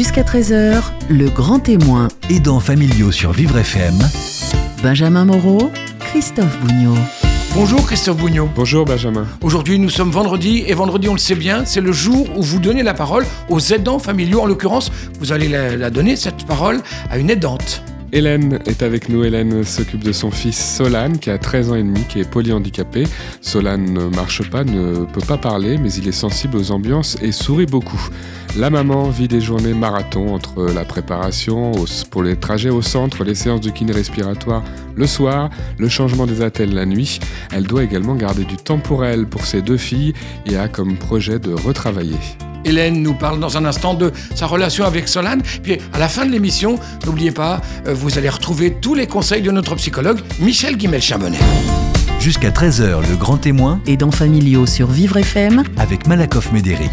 Jusqu'à 13h, le grand témoin. Aidants familiaux sur Vivre FM. Benjamin Moreau, Christophe Bougnot. Bonjour Christophe Bougnot. Bonjour Benjamin. Aujourd'hui nous sommes vendredi et vendredi on le sait bien, c'est le jour où vous donnez la parole aux aidants familiaux. En l'occurrence, vous allez la, la donner cette parole à une aidante. Hélène est avec nous. Hélène s'occupe de son fils Solane, qui a 13 ans et demi, qui est polyhandicapé. Solane ne marche pas, ne peut pas parler, mais il est sensible aux ambiances et sourit beaucoup. La maman vit des journées marathon entre la préparation pour les trajets au centre, les séances de kiné respiratoire le soir, le changement des attelles la nuit. Elle doit également garder du temps pour elle, pour ses deux filles, et a comme projet de retravailler. Hélène nous parle dans un instant de sa relation avec Solane. Puis à la fin de l'émission, n'oubliez pas, euh, vous allez retrouver tous les conseils de notre psychologue Michel Guimel-Chambonnet. Jusqu'à 13h, le grand témoin. Aidants familiaux sur Vivre FM. Avec Malakoff Médéric.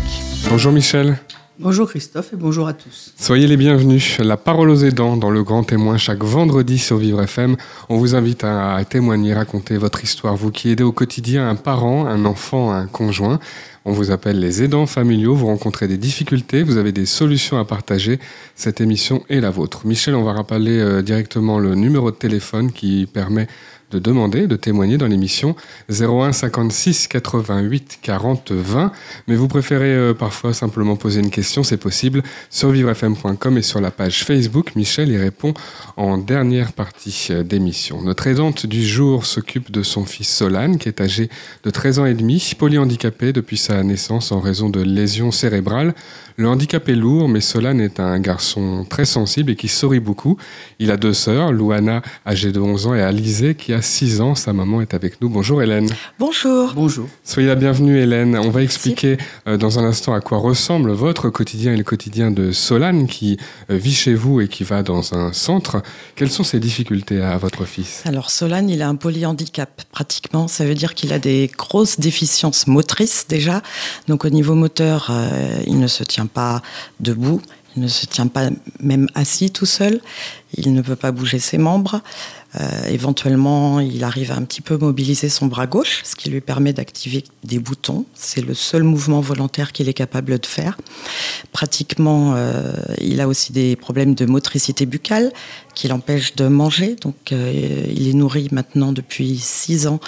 Bonjour Michel. Bonjour Christophe et bonjour à tous. Soyez les bienvenus. La parole aux aidants dans le Grand Témoin chaque vendredi sur Vivre FM. On vous invite à, témoigner, raconter votre histoire, vous qui aidez au quotidien un parent, un enfant, un conjoint. On vous appelle les aidants familiaux, vous rencontrez des difficultés, vous avez des solutions à partager. Cette émission est la vôtre. Michel, on va rappeler euh, directement le numéro de téléphone qui permet de demander, de témoigner dans l'émission 01 56 88 40 20. Mais vous préférez euh, parfois simplement poser une question, c'est possible, sur vivrefm.com et sur la page Facebook. Michel y répond en dernière partie euh, d'émission. Notre aidante du jour s'occupe de son fils Solane, qui est âgé de 13 ans et demi, polyhandicapé depuis sa naissance en raison de lésions cérébrales. Le handicap est lourd, mais Solane est un garçon très sensible et qui sourit beaucoup. Il a deux sœurs, Louana, âgée de 11 ans, et Alizé, qui 6 ans. Sa maman est avec nous. Bonjour Hélène. Bonjour. Bonjour. Soyez la bienvenue Hélène. On va expliquer euh, dans un instant à quoi ressemble votre quotidien et le quotidien de Solane, qui euh, vit chez vous et qui va dans un centre. Quelles sont ses difficultés à votre fils? Alors Solane, il a un polyhandicap pratiquement. Ça veut dire qu'il a des grosses déficiences motrices déjà. Donc au niveau moteur, euh, il ne se tient pas debout, il ne se tient pas même assis tout seul, il ne peut pas bouger ses membres. Euh, éventuellement, il arrive à un petit peu mobiliser son bras gauche, ce qui lui permet d'activer des boutons. C'est le seul mouvement volontaire qu'il est capable de faire. Pratiquement, euh, il a aussi des problèmes de motricité buccale qui l'empêchent de manger. Donc, euh, il est nourri maintenant depuis six ans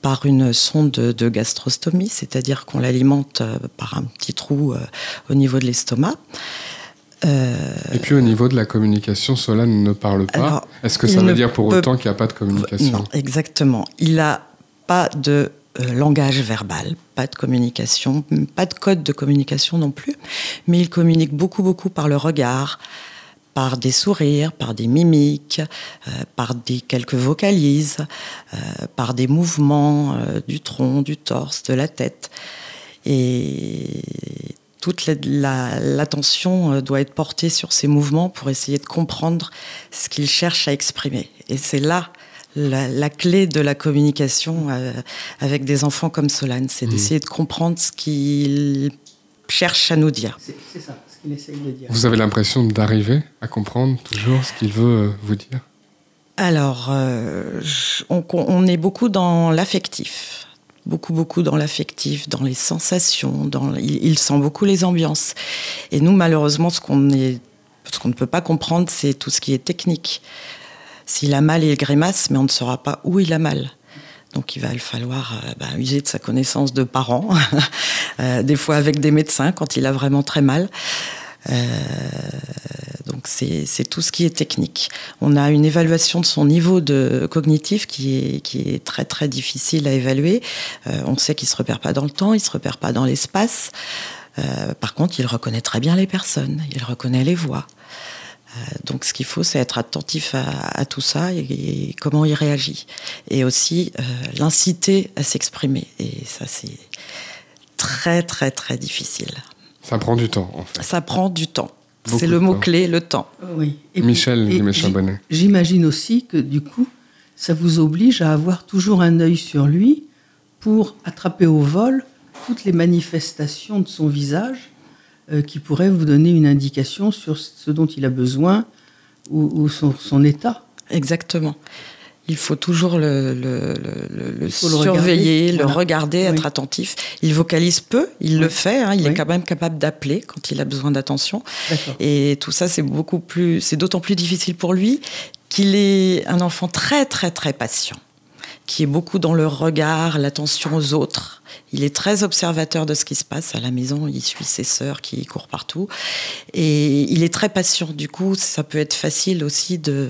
par une sonde de gastrostomie, c'est-à-dire qu'on l'alimente par un petit trou au niveau de l'estomac. Euh, Et puis au niveau de la communication, Solane ne parle pas. Est-ce que ça veut dire pour autant qu'il n'y a pas de communication Non, exactement. Il n'a pas de langage verbal, pas de communication, pas de code de communication non plus, mais il communique beaucoup, beaucoup par le regard, par des sourires, par des mimiques, euh, par des quelques vocalises, euh, par des mouvements euh, du tronc, du torse, de la tête. Et toute l'attention doit être portée sur ces mouvements pour essayer de comprendre ce qu'il cherche à exprimer. Et c'est là la, clé de la communication avec des enfants comme Solane, c'est mmh. d'essayer de comprendre ce qu'il cherche à nous dire. C'est ça. Vous avez l'impression d'arriver à comprendre toujours ce qu'il veut euh, vous dire? Alors, euh, on, est beaucoup dans l'affectif. Beaucoup, beaucoup dans l'affectif, dans les sensations. Dans, il, sent beaucoup les ambiances. Et nous, malheureusement, ce qu'on ne peut pas comprendre, c'est tout ce qui est technique. S'il a mal, il grimace, mais on ne saura pas où il a mal. Donc il va falloir euh, bah, user de sa connaissance de parents, euh, des fois avec des médecins quand il a vraiment très mal. Euh, donc c'est tout ce qui est technique. On a une évaluation de son niveau de cognitif qui est, qui est très très difficile à évaluer. on sait qu'il se repère pas dans le temps, il se repère pas dans l'espace. par contre, il reconnaît très bien les personnes, il reconnaît les voix. Euh, donc ce qu'il faut, c'est être attentif à, tout ça et, comment il réagit. Et aussi euh, l'inciter à s'exprimer. Et ça, c'est très, très, très difficile. Ça prend du temps, en fait. Ça prend du temps. C'est le mot-clé, le temps. Oui. Et Michel Bonnet. J'imagine aussi que du coup, ça vous oblige à avoir toujours un œil sur lui pour attraper au vol toutes les manifestations de son visage euh, qui pourrait vous donner une indication sur ce dont il a besoin ou, son état. Exactement. Il faut toujours le, le, le, le faut le surveiller, regarder, le voilà. regarder, Oui. être attentif. Il vocalise peu, il le fait, hein, il est quand même capable d'appeler quand il a besoin d'attention. Et tout ça, c'est beaucoup plus, c'est d'autant plus difficile pour lui qu'il est un enfant très, très, très patient, qui est beaucoup dans le regard, l'attention aux autres. Il est très observateur de ce qui se passe à la maison. Il suit ses sœurs qui courent partout. Et il est très patient. Du coup, ça peut être facile aussi de,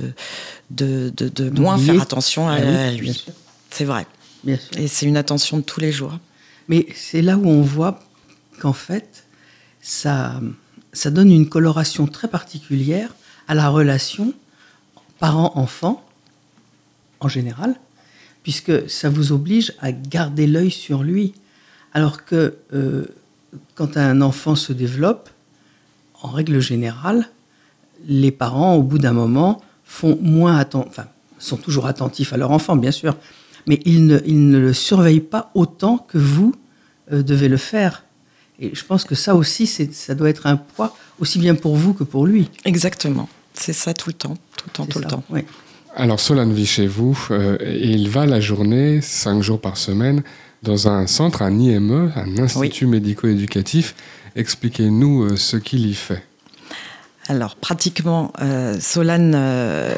de, de, de moins faire attention à, Ah oui, à bien lui. C'est vrai. Bien sûr. Et c'est une attention de tous les jours. Mais c'est là où on voit qu'en fait, ça, ça donne une coloration très particulière à la relation parent-enfant, en général, puisque ça vous oblige à garder l'œil sur lui. Alors que euh, quand un enfant se développe, en règle générale, les parents, au bout d'un moment, font moins enfin, sont toujours attentifs à leur enfant, bien sûr, mais ils ne, ils ne le surveillent pas autant que vous euh, devez le faire. Et je pense que ça aussi, c'est- ça doit être un poids, aussi bien pour vous que pour lui. Exactement. C'est ça tout le temps, tout le temps, tout le temps. oui. Alors Solane vit chez vous euh, et il va la journée, cinq jours par semaine, dans un centre, un IME, un institut médico-éducatif. Expliquez-nous euh, ce qu'il y fait. Alors, pratiquement, euh, Solane, euh,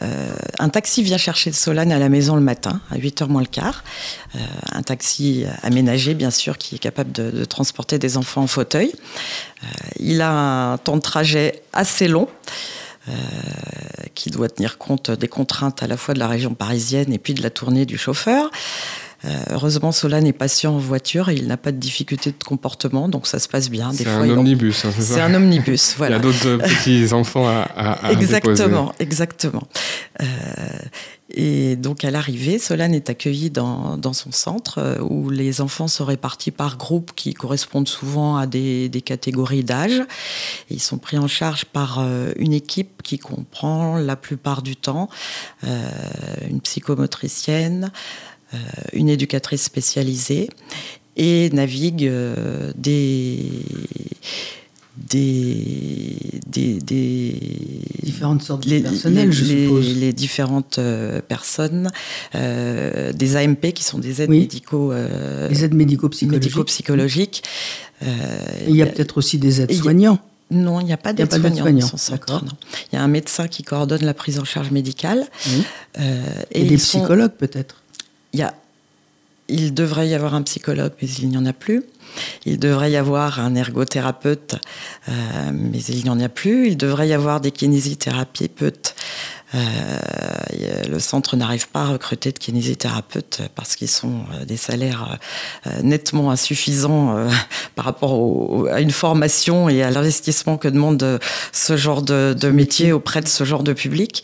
euh, un taxi vient chercher Solane à la maison le matin, à 8h moins le quart. Un taxi aménagé, bien sûr, qui est capable de, transporter des enfants en fauteuil. Il a un temps de trajet assez long. qui doit tenir compte des contraintes à la fois de la région parisienne et puis de la tournée du chauffeur. Euh, heureusement, Solane est patient en voiture et il n'a pas de difficulté de comportement, donc ça se passe bien. C'est un omnibus, hein, c'est un omnibus, voilà. Il y a d'autres euh, petits enfants à, à, à déposer. Exactement, exactement. Euh, et donc à l'arrivée, Solane est accueillie dans, dans son centre euh, où les enfants sont répartis par groupes qui correspondent souvent à des, des catégories d'âge. Ils sont pris en charge par une équipe qui comprend la plupart du temps euh, une psychomotricienne, une éducatrice spécialisée et navigue euh, des des, des, des Différentes sortes de les, personnels, les- je les- suppose. les différentes euh, personnes, euh, des AMP qui sont des aides Oui. médicaux, euh, Les aides médico-psychologiques. Euh, il y a peut-être aussi des aides soignants. non, il n'y a pas d'aide-soignant. Il y a un médecin qui coordonne la prise en charge médicale. Oui. euh, Et, et des sont- psychologues peut-être. Il devrait y avoir un psychologue, mais il n'y en a plus. Il devrait y avoir un ergothérapeute, euh, mais il n'y en a plus. Il devrait y avoir des kinésithérapeutes. Euh, a- le centre n'arrive pas à recruter de kinésithérapeutes parce qu'ils sont euh, des salaires euh, nettement insuffisants euh, par rapport à une formation et à l'investissement que demande euh, ce genre de, métier auprès de ce genre de public.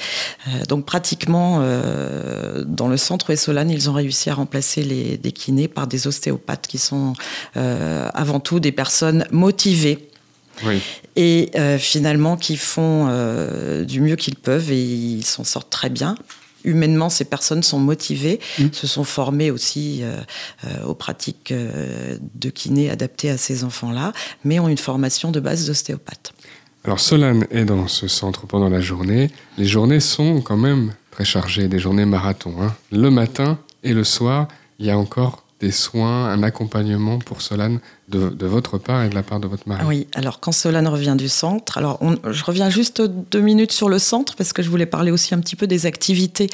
Euh, donc pratiquement euh, dans le centre Solane, ils ont réussi à remplacer les, des kinés par des ostéopathes qui sont euh, avant tout des personnes motivées Oui. et euh, finalement qui font euh, du mieux qu'ils peuvent et ils s'en sortent très bien. Humainement, ces personnes sont motivées, se sont formées aussi euh, aux pratiques de kiné adaptées à ces enfants-là, mais ont une formation de base d'ostéopathe. Alors Solane est dans ce centre pendant la journée. Les journées sont quand même très chargées, des journées marathon. hein. Le matin et le soir, il y a encore des soins, un accompagnement pour Solane de, votre part et de la part de votre mari. Oui, alors quand Solane revient du centre, alors je reviens juste deux minutes sur le centre parce que je voulais parler aussi un petit peu des activités,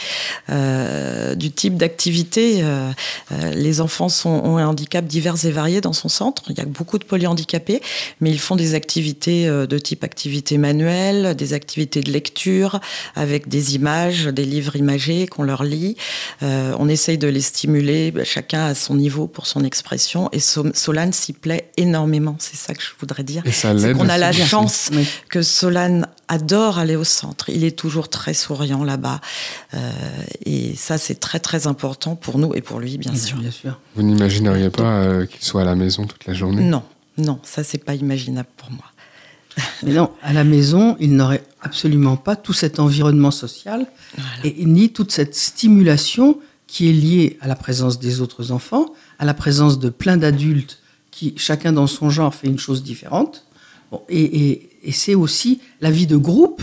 euh, du type d'activité. Euh, euh, les enfants ont un handicap divers et variés dans son centre. Il y a beaucoup de polyhandicapés, mais ils font des activités de type activité manuelle, des activités de lecture avec des images, des livres imagés qu'on leur lit. On essaye de les stimuler, bah, chacun à son niveau pour son expression. Et So- Solane s'y plaît énormément. C'est ça que je voudrais dire. Et ça C'est qu'on a la chance Oui. que Solane adore aller au centre. Il est toujours très souriant là-bas. Euh, et ça, c'est très, très important pour nous et pour lui, bien sûr. Bien sûr. Vous n'imagineriez pas euh, qu'il soit à la maison toute la journée? Non, non, ça, c'est pas imaginable pour moi. Mais non, à la maison, il n'aurait absolument pas tout cet environnement social et ni toute cette stimulation qui est liée à la présence des autres enfants, à la présence de plein d'adultes qui, chacun dans son genre, fait une chose différente. Bon, et et- et c'est aussi la vie de groupe,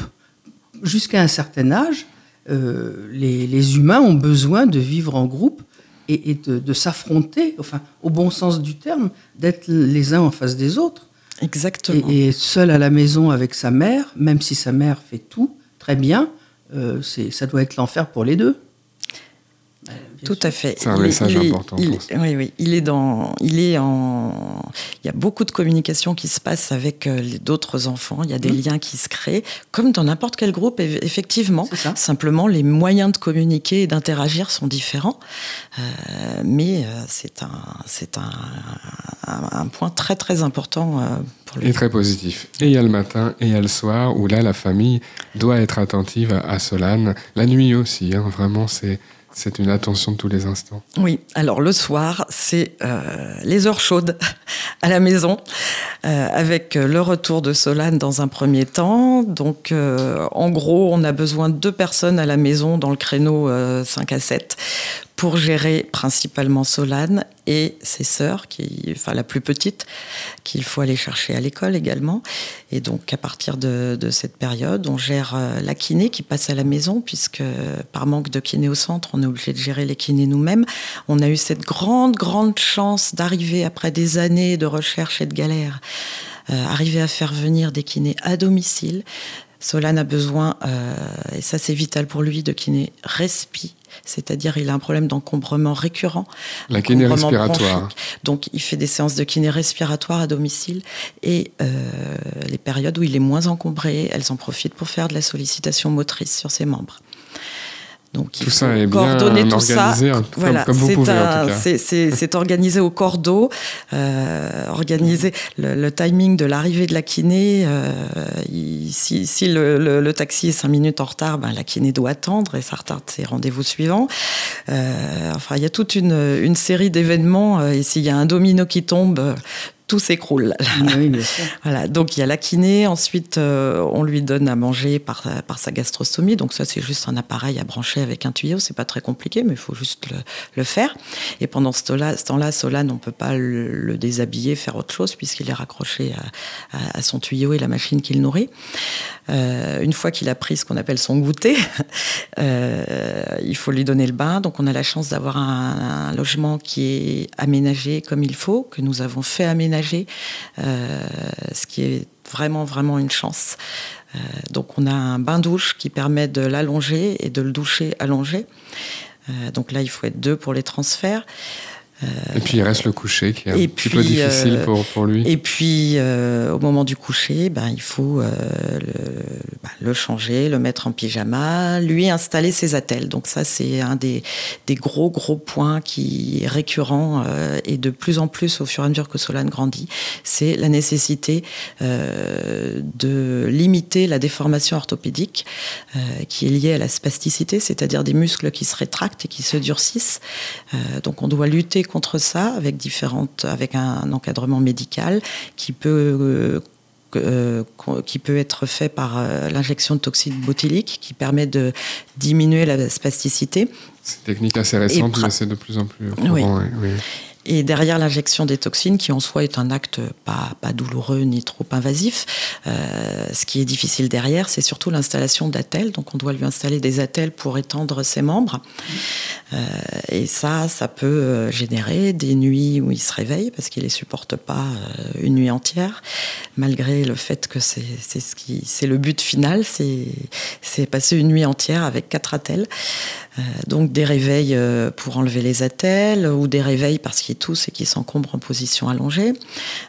jusqu'à un certain âge, euh, les, les humains ont besoin de vivre en groupe et, et de, de s'affronter, enfin, au bon sens du terme, d'être les uns en face des autres. Exactement. Et, seul à la maison avec sa mère, même si sa mère fait tout très bien, euh, ça doit être l'enfer pour les deux. Tout à fait. C'est un Il message est- important, il- oui, oui. Il est dans, il est en. Il y a beaucoup de communication qui se passe avec euh, les- d'autres enfants. Il y a des Mhm. liens qui se créent, comme dans n'importe quel groupe, eff- effectivement. Simplement, les moyens de communiquer et d'interagir sont différents. Euh, mais euh, c'est un, c'est un, un, un point très très important pour Et lui. très positif. Et il y a le matin et il y a le soir où là, la famille doit être attentive à, à Solane. La nuit aussi, hein, vraiment, c'est, c'est une attention de tous les instants. Oui, alors le soir, c'est euh, les heures chaudes à la maison, euh, avec euh, le retour de Solane dans un premier temps. Donc, en gros, on a besoin de deux personnes à la maison dans le créneau euh, 5 à 7 pour gérer principalement Solane et ses sœurs, qui, enfin la plus petite, qu'il faut aller chercher à l'école également. Et donc à partir de, cette période, on gère euh, la kiné qui passe à la maison, puisque par manque de kiné au centre, on est obligé de gérer les kinés nous-mêmes. On a eu cette grande, grande chance d'arriver après des années de recherche et de galère, euh, à faire venir des kinés à domicile. Solane a besoin, euh, et ça c'est vital pour lui, de kiné respi, c'est-à-dire il a un problème d'encombrement récurrent. La kiné encombrement respiratoire. bronchique. Donc il fait des séances de kiné respiratoire à domicile et euh, les périodes où il est moins encombré, elles en profitent pour faire de la sollicitation motrice sur ses membres. Donc, il Tout faut ça est bien coordonner tout ça. organisé, comme- Voilà, comme vous c'est pouvez, en un- tout cas. c'est- C'est c'est organisé au cordeau, euh, organiser le, le timing de l'arrivée de la kiné. euh, il- si si le, le- le taxi est cinq minutes en retard, ben, la kiné doit attendre et ça retarde ses rendez-vous suivants. Euh, enfin, il y a toute une, une série d'événements et s'il y a un domino qui tombe, tout s'écroule. Oui. Voilà, donc il y a la kiné, ensuite euh, on lui donne à manger par, par sa gastrostomie, donc ça c'est juste un appareil à brancher avec un tuyau, c'est pas très compliqué, mais il faut juste le, le faire. Et pendant ce temps-là, ce temps-là, Solane, on peut pas le, le déshabiller, faire autre chose, puisqu'il est raccroché à, à- à son tuyau et la machine qu'il nourrit. Euh, une fois qu'il a pris ce qu'on appelle son goûter, euh, il faut lui donner le bain. Donc on a la chance d'avoir un, un logement qui est aménagé comme il faut, que nous avons fait aménager, euh, ce qui est vraiment vraiment une chance. Euh, donc on a un bain-douche qui permet de l'allonger et de le doucher allongé. Euh, donc là, il faut être deux pour les transferts. Et puis il reste le coucher qui est un Et petit peu difficile euh, pour, pour lui. Et puis, euh, au moment du coucher, ben, il faut euh, le, ben, le changer, le mettre en pyjama, lui installer ses attelles. Donc ça, c'est un des, des gros, gros points qui est récurrent euh, et de plus en plus au fur et à mesure que Solane grandit, c'est la nécessité euh, de limiter la déformation orthopédique euh, qui est liée à la spasticité, c'est-à-dire des muscles qui se rétractent et qui se durcissent. Euh, donc on doit lutter contre ça avec différentes, avec un encadrement médical qui peut euh, euh, qui peut être fait par euh, l'injection de toxine botulique qui permet de diminuer la spasticité. C'est une technique assez récente, mais c'est de plus en plus courant. oui, oui. Et derrière l'injection des toxines, qui en soi est un acte pas, pas douloureux ni trop invasif, euh, ce qui est difficile derrière, c'est surtout l'installation d'attelles. Donc on doit lui installer des attelles pour étendre ses membres. Euh, et ça, ça peut euh, générer des nuits où il se réveille parce qu'il les supporte pas une nuit entière, malgré le fait que c'est le but final, c'est passer une nuit entière avec quatre attelles. Euh, donc des réveils euh, pour enlever les attelles ou des réveils parce qu'il tousse et qu'il s'encombre en position allongée.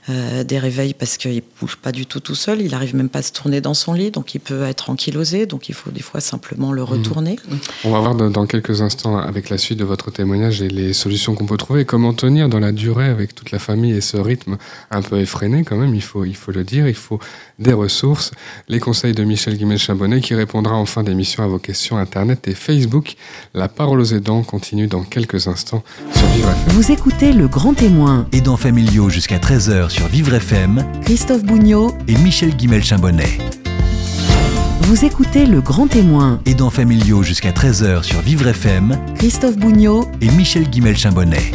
Euh, des réveils parce qu'il bouge pas du tout tout seul, il arrive même pas à se tourner dans son lit, donc il peut être ankylosé, donc il faut des fois simplement le retourner. On va voir dans, dans quelques instants, avec la suite de votre témoignage et les solutions qu'on peut trouver, comment tenir dans la durée avec toute la famille et ce rythme un peu effréné quand même, il faut, il faut le dire, il faut des ressources. Les conseils de Michel Guimel-Chabonnet qui répondra en fin d'émission à vos questions Internet et Facebook. La parole aux aidants continue dans quelques instants sur Vivre FM. Vous écoutez Le Grand Témoin, Aidants familiaux jusqu'à 13h sur Vivre FM Christophe Bougnot. et Michel Guimel-Chambonnet. Vous écoutez Le Grand Témoin, Aidants familiaux jusqu'à 13h sur Vivre FM Christophe Bougnot. et Michel Guimel-Chambonnet.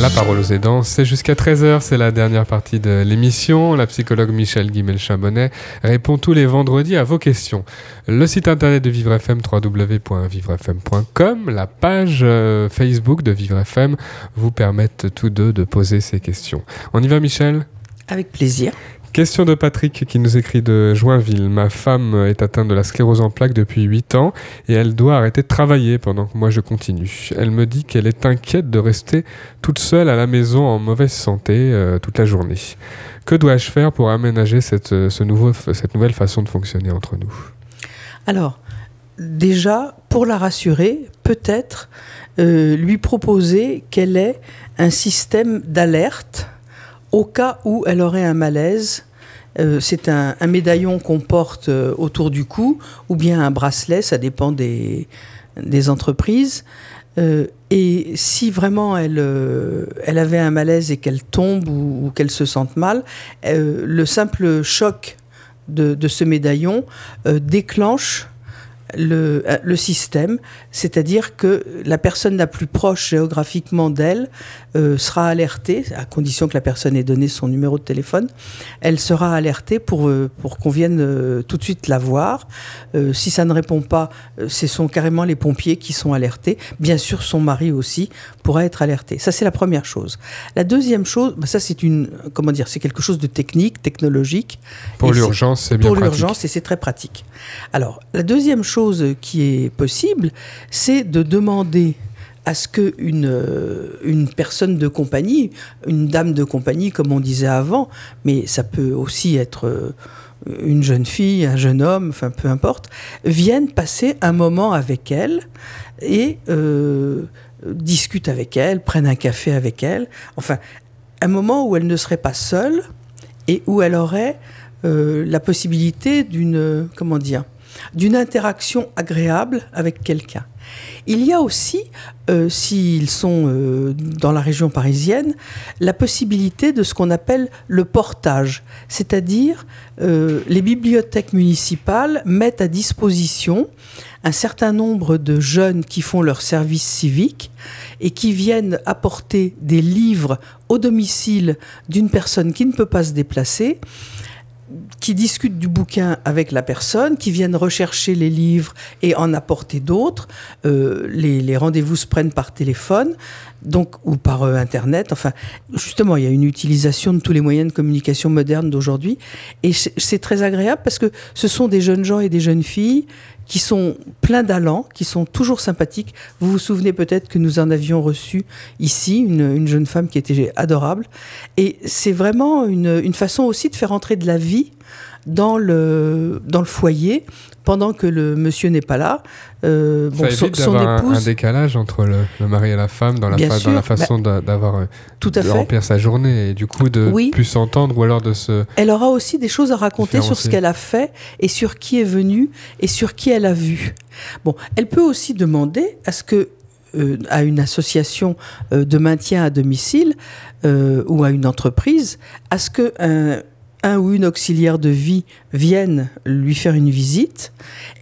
La parole aux aidants, c'est jusqu'à 13h, c'est la dernière partie de l'émission. La psychologue Michel Guimel-Chambonnet répond tous les vendredis à vos questions. Le site internet de Vivre FM, www.vivrefm.com, la page euh, Facebook de Vivre FM vous permettent tous deux de poser ces questions. On y va Michel? Avec plaisir. Question de Patrick qui nous écrit de Joinville. Ma femme est atteinte de la sclérose en plaques depuis 8 ans et elle doit arrêter de travailler pendant que moi je continue. Elle me dit qu'elle est inquiète de rester toute seule à la maison en mauvaise santé euh, toute la journée. Que dois-je faire pour aménager cette, euh, nouvelle façon de fonctionner entre nous? Alors, déjà, pour la rassurer, peut-être euh, lui proposer qu'elle ait un système d'alerte au cas où elle aurait un malaise. Euh, c'est un, médaillon qu'on porte euh, autour du cou ou bien un bracelet, ça dépend des, entreprises. Euh, et si vraiment elle, avait un malaise et qu'elle tombe ou, qu'elle se sente mal, le simple choc de, ce médaillon déclenche le, euh, le système, c'est-à-dire que la personne la plus proche géographiquement d'elle euh, sera alertée, à condition que la personne ait donné son numéro de téléphone, elle sera alertée pour, euh, pour qu'on vienne euh, tout de suite la voir. Si ça ne répond pas, ce sont carrément les pompiers qui sont alertés. Bien sûr, son mari aussi pourra être alerté. Ça, c'est la première chose. La deuxième chose, bah, ça c'est une, comment dire, c'est quelque chose de technique, technologique. Pour l'urgence, c'est bien pour l'urgence et c'est très pratique. Alors, la deuxième chose qui est possible, c'est de demander à ce que une, euh, une personne de compagnie, une dame de compagnie, comme on disait avant, mais ça peut aussi être euh, une jeune fille, un jeune homme, enfin peu importe, vienne passer un moment avec elle et euh, discute avec elle, prenne un café avec elle. Enfin, un moment où elle ne serait pas seule et où elle aurait euh, la possibilité d'une comment dire d'une interaction agréable avec quelqu'un. Il y a aussi, euh, s'ils sont euh, dans la région parisienne, la possibilité de ce qu'on appelle le portage, c'est-à-dire euh, les bibliothèques municipales mettent à disposition un certain nombre de jeunes qui font leur service civique et qui viennent apporter des livres au domicile d'une personne qui ne peut pas se déplacer qui discutent du bouquin avec la personne, qui viennent rechercher les livres et en apporter d'autres. Euh, les les rendez-vous se prennent par téléphone, donc ou par euh, internet. Enfin, justement, il y a une utilisation de tous les moyens de communication modernes d'aujourd'hui, et c'est c'est très agréable parce que ce sont des jeunes gens et des jeunes filles qui sont pleins d'allant, qui sont toujours sympathiques. Vous vous souvenez peut-être que nous en avions reçu ici une, une jeune femme qui était adorable. Et c'est vraiment une, une façon aussi de faire entrer de la vie dans le, dans le foyer pendant que le monsieur n'est pas là. Euh, bon, son, d'avoir un- un, épouse, décalage entre le, le mari et la femme dans la, Bien fa- sûr, bah dans la façon d'a- d'avoir euh, tout à de fait. remplir sa journée et du coup de Oui. plus s'entendre ou alors de se Elle aura aussi des choses à raconter sur ce qu'elle a fait et sur qui est venu et sur qui elle a vu. Bon, elle peut aussi demander à ce que euh, à une association euh, de maintien à domicile euh, ou à une entreprise, à ce que un, un ou une auxiliaire de vie vienne lui faire une visite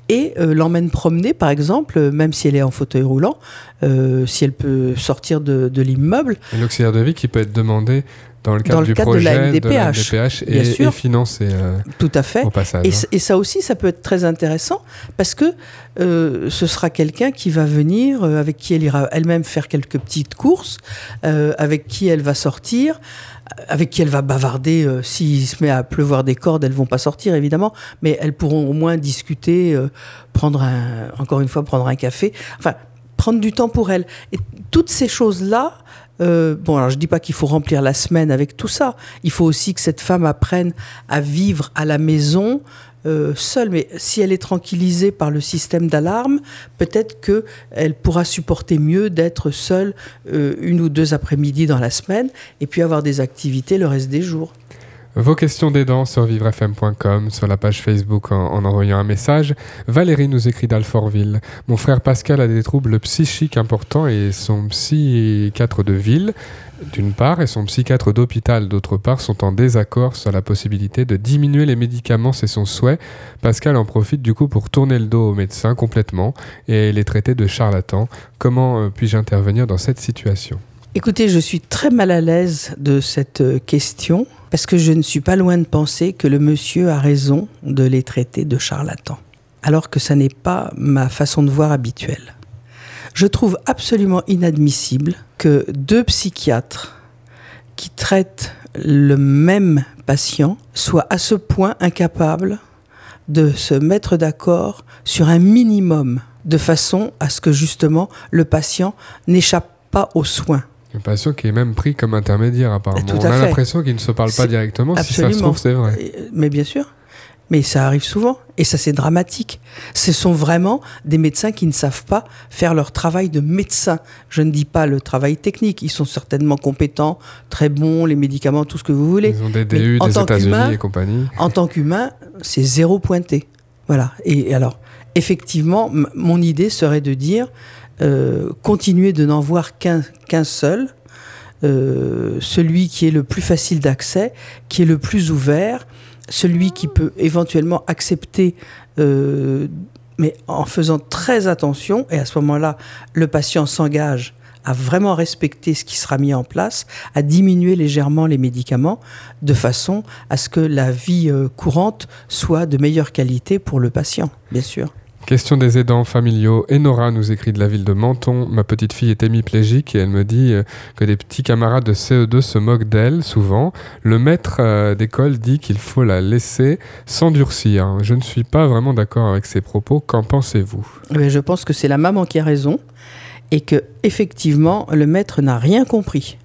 et euh, l'emmène promener, par exemple, même si elle est en fauteuil roulant, euh, si elle peut sortir de, l'immeuble, et l'auxiliaire de vie qui peut être demandé dans le cadre Dans le du cadre de projet la MDPH. MDPH Bien et, sûr. et financé euh, tout à fait. au passage. Et, hein. ça aussi, ça peut être très intéressant parce que euh, ce sera quelqu'un qui va venir, euh, avec qui elle ira elle-même faire quelques petites courses, avec qui elle va sortir, avec qui elle va bavarder. S'il se met à pleuvoir des cordes, elles vont pas sortir évidemment, mais elles pourront au moins discuter, prendre un, encore une fois, prendre un café. Enfin, prendre du temps pour elle. Et toutes ces choses-là. Euh, bon, alors je dis pas qu'il faut remplir la semaine avec tout ça. Il faut aussi que cette femme apprenne à vivre à la maison euh, seule. Mais si elle est tranquillisée par le système d'alarme, peut-être que elle pourra supporter mieux d'être seule euh, une ou deux après-midi dans la semaine et puis avoir des activités le reste des jours. Vos questions d'aidants sur vivrefm.com, sur la page Facebook en, en envoyant un message. Valérie nous écrit d'Alfortville. Mon frère Pascal a des troubles psychiques importants et son psychiatre de ville, d'une part, et son psychiatre d'hôpital, d'autre part, sont en désaccord sur la possibilité de diminuer les médicaments, c'est son souhait. Pascal en profite du coup pour tourner le dos au médecin complètement et les traiter de charlatans. Comment euh, puis-je intervenir dans cette situation? Écoutez, je suis très mal à l'aise de cette euh, question parce que je ne suis pas loin de penser que le monsieur a raison de les traiter de charlatans, alors que ça n'est pas ma façon de voir habituelle. Je trouve absolument inadmissible que deux psychiatres qui traitent le même patient soient à ce point incapables de se mettre d'accord sur un minimum de façon à ce que justement le patient n'échappe pas aux soins. Le patient qui est même pris comme intermédiaire apparemment. Tout à On a l'impression qu'il ne se parle pas directement. Si ça se Absolument. trouve, c'est vrai. Euh, Mais bien sûr. Mais ça arrive souvent. Et ça, c'est dramatique. Ce sont vraiment des médecins qui ne savent pas faire leur travail de médecin. Je ne dis pas le travail technique. Ils sont certainement compétents, très bons, les médicaments, tout ce que vous voulez. Ils ont des DU en des États-Unis et compagnie. En tant qu'humain, c'est zéro pointé. Voilà. Et alors, effectivement, mon idée serait de dire euh, continuer de n'en voir qu'un seul, euh, celui qui est le plus facile d'accès, qui est le plus ouvert, celui qui peut éventuellement accepter, euh, mais en faisant très attention, et à ce moment-là, le patient s'engage à vraiment respecter ce qui sera mis en place, à diminuer légèrement les médicaments, de façon à ce que la vie courante soit de meilleure qualité pour le patient, bien sûr. Question des aidants familiaux. Enora nous écrit de la ville de Menton. Ma petite fille est hémiplégique et elle me dit euh, que des petits camarades de CE2 se moquent d'elle souvent. Le maître euh, d'école dit qu'il faut la laisser s'endurcir. Je ne suis pas vraiment d'accord avec ces propos. Qu'en pensez-vous? Je pense que c'est la maman qui a raison et que effectivement le maître n'a rien compris.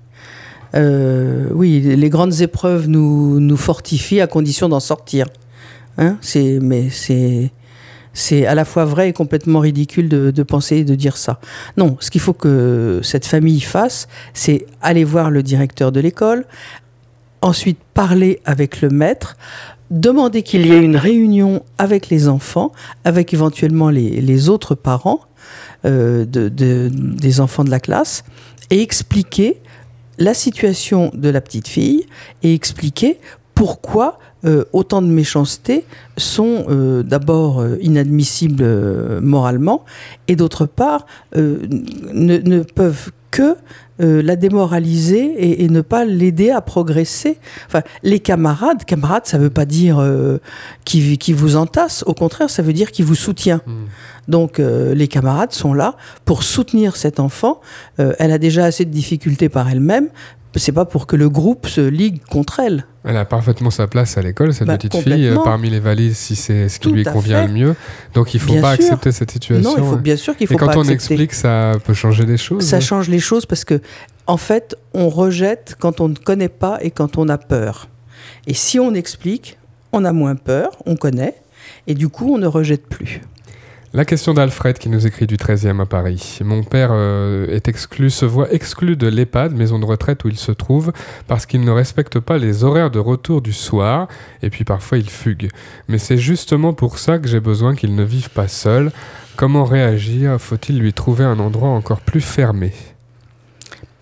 Euh, oui, les grandes épreuves nous, nous fortifient à condition d'en sortir. Hein mais c'est, c'est à la fois vrai et complètement ridicule de, penser et de dire ça. Non, ce qu'il faut que cette famille fasse, c'est aller voir le directeur de l'école, ensuite parler avec le maître, demander qu'il y ait une réunion avec les enfants, avec éventuellement les, autres parents euh, de, de- des enfants de la classe, et expliquer la situation de la petite fille et expliquer pourquoi euh, autant de méchanceté sont euh, d'abord euh, inadmissibles moralement et d'autre part ne, ne peuvent que euh, la démoraliser et, et ne pas l'aider à progresser. Enfin, les camarades, camarades, ça veut pas dire euh, qui, qui vous entasse, au contraire, ça veut dire qui vous soutient. Donc euh, les camarades sont là pour soutenir cet enfant. Elle a déjà assez de difficultés par elle-même. C'est pas pour que le groupe se ligue contre elle. Elle a parfaitement sa place à l'école, cette Bah, petite fille, euh, parmi les valises, si c'est ce qui Tout lui convient fait. le mieux. Donc il faut Bien pas sûr. accepter cette situation. non, il faut ouais. bien sûr qu'il faut Et quand pas on accepter. explique, ça peut changer des choses. Ça hein. change les choses parce que, en fait, on rejette quand on ne connaît pas et quand on a peur. Et si on explique, on a moins peur, on connaît, et du coup, on ne rejette plus. La question d'Alfred qui nous écrit du 13e à Paris. Mon père euh, est exclu, se voit exclu de l'EHPAD, maison de retraite où il se trouve, parce qu'il ne respecte pas les horaires de retour du soir, et puis parfois il fugue. Mais c'est justement pour ça que j'ai besoin qu'il ne vive pas seul. Comment réagir? Faut-il lui trouver un endroit encore plus fermé?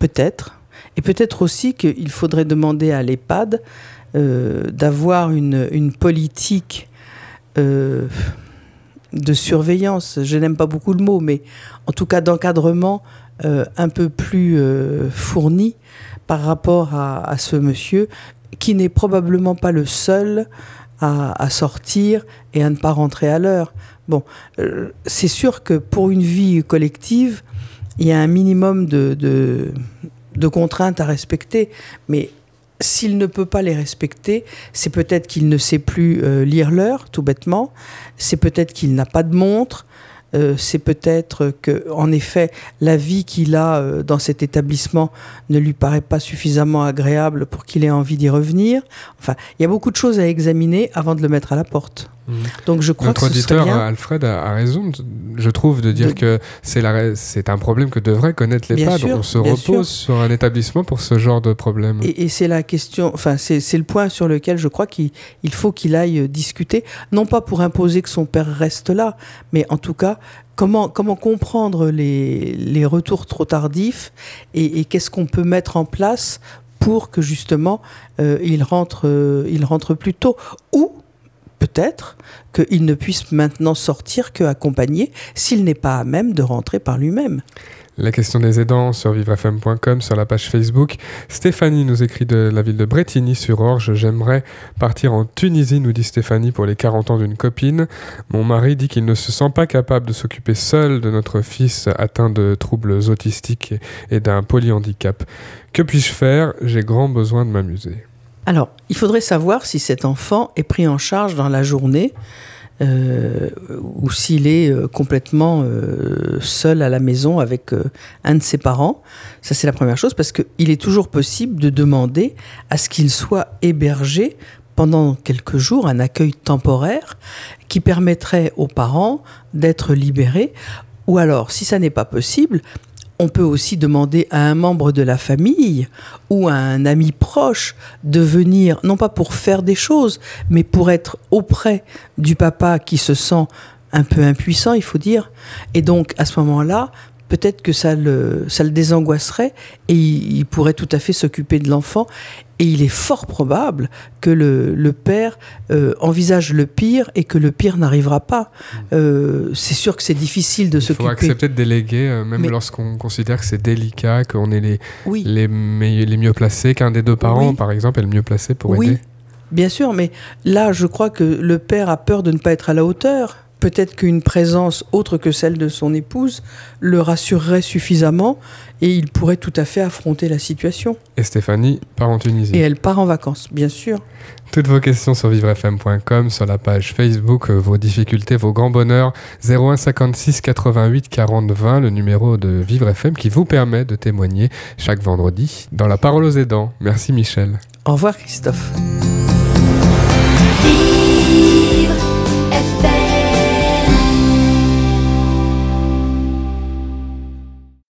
Peut-être. Et peut-être aussi qu'il faudrait demander à l'EHPAD euh, d'avoir une, politique euh, de surveillance. Je n'aime pas beaucoup le mot, mais en tout cas d'encadrement euh, un peu plus euh, fourni par rapport à, ce monsieur qui n'est probablement pas le seul à, sortir et à ne pas rentrer à l'heure. Bon, euh, c'est sûr que pour une vie collective, il y a un minimum de, de contraintes à respecter, mais s'il ne peut pas les respecter, c'est peut-être qu'il ne sait plus euh, lire l'heure, tout bêtement, c'est peut-être qu'il n'a pas de montre, euh, c'est peut-être que, en effet, la vie qu'il a euh, dans cet établissement ne lui paraît pas suffisamment agréable pour qu'il ait envie d'y revenir. Enfin, il y a beaucoup de choses à examiner avant de le mettre à la porte. Donc je crois Notre que ce auditeur, bien. Alfred, a, a raison, je trouve, de dire De- que c'est la- c'est un problème que devrait connaître l'EHPAD. sûr, On se repose sur un établissement pour ce genre de problème. Et, et c'est la question, enfin c'est le point sur lequel je crois qu'il il faut qu'il aille euh, discuter, non pas pour imposer que son père reste là, mais en tout cas comment comment comprendre les, les retours trop tardifs et, et qu'est-ce qu'on peut mettre en place pour que justement euh, il rentre euh, il rentre plus tôt ou peut-être qu'il ne puisse maintenant sortir que accompagné s'il n'est pas à même de rentrer par lui-même. La question des aidants sur vivrefm.com, sur la page Facebook. Stéphanie nous écrit de la ville de Bretigny-sur-Orge. J'aimerais partir en Tunisie, nous dit Stéphanie, pour les 40 ans d'une copine. Mon mari dit qu'il ne se sent pas capable de s'occuper seul de notre fils atteint de troubles autistiques et, d'un polyhandicap. Que puis-je faire? J'ai grand besoin de m'amuser. Alors, il faudrait savoir si cet enfant est pris en charge dans la journée euh, ou s'il est euh, complètement euh, seul à la maison avec un de ses parents. Ça, c'est la première chose, parce qu'il est toujours possible de demander à ce qu'il soit hébergé pendant quelques jours, un accueil temporaire qui permettrait aux parents d'être libérés. Ou alors, si ça n'est pas possible, on peut aussi demander à un membre de la famille ou à un ami proche de venir, non pas pour faire des choses, mais pour être auprès du papa qui se sent un peu impuissant, il faut dire. Et donc, à ce moment-là, peut-être que ça le, ça le désangoisserait et il, pourrait tout à fait s'occuper de l'enfant. Et il est fort probable que le, père euh, envisage le pire et que le pire n'arrivera pas. Mm. Euh, c'est sûr que c'est difficile de s'occuper. Il faut accepter de déléguer, euh, même lorsqu'on considère que c'est délicat, qu'on est les, les, les mieux placés, qu'un des deux parents, par exemple, est le mieux placé pour oui. aider. Bien sûr, mais là, je crois que le père a peur de ne pas être à la hauteur peut-être qu'une présence autre que celle de son épouse le rassurerait suffisamment et il pourrait tout à fait affronter la situation. Et Stéphanie part en Tunisie. Et elle part en vacances, bien sûr. Toutes vos questions sur vivrefm.com, sur la page Facebook, euh, vos difficultés, vos grands bonheurs, 01 56 88 40 20, le numéro de Vivre FM qui vous permet de témoigner chaque vendredi dans la parole aux aidants. Merci Michel. Au revoir Christophe.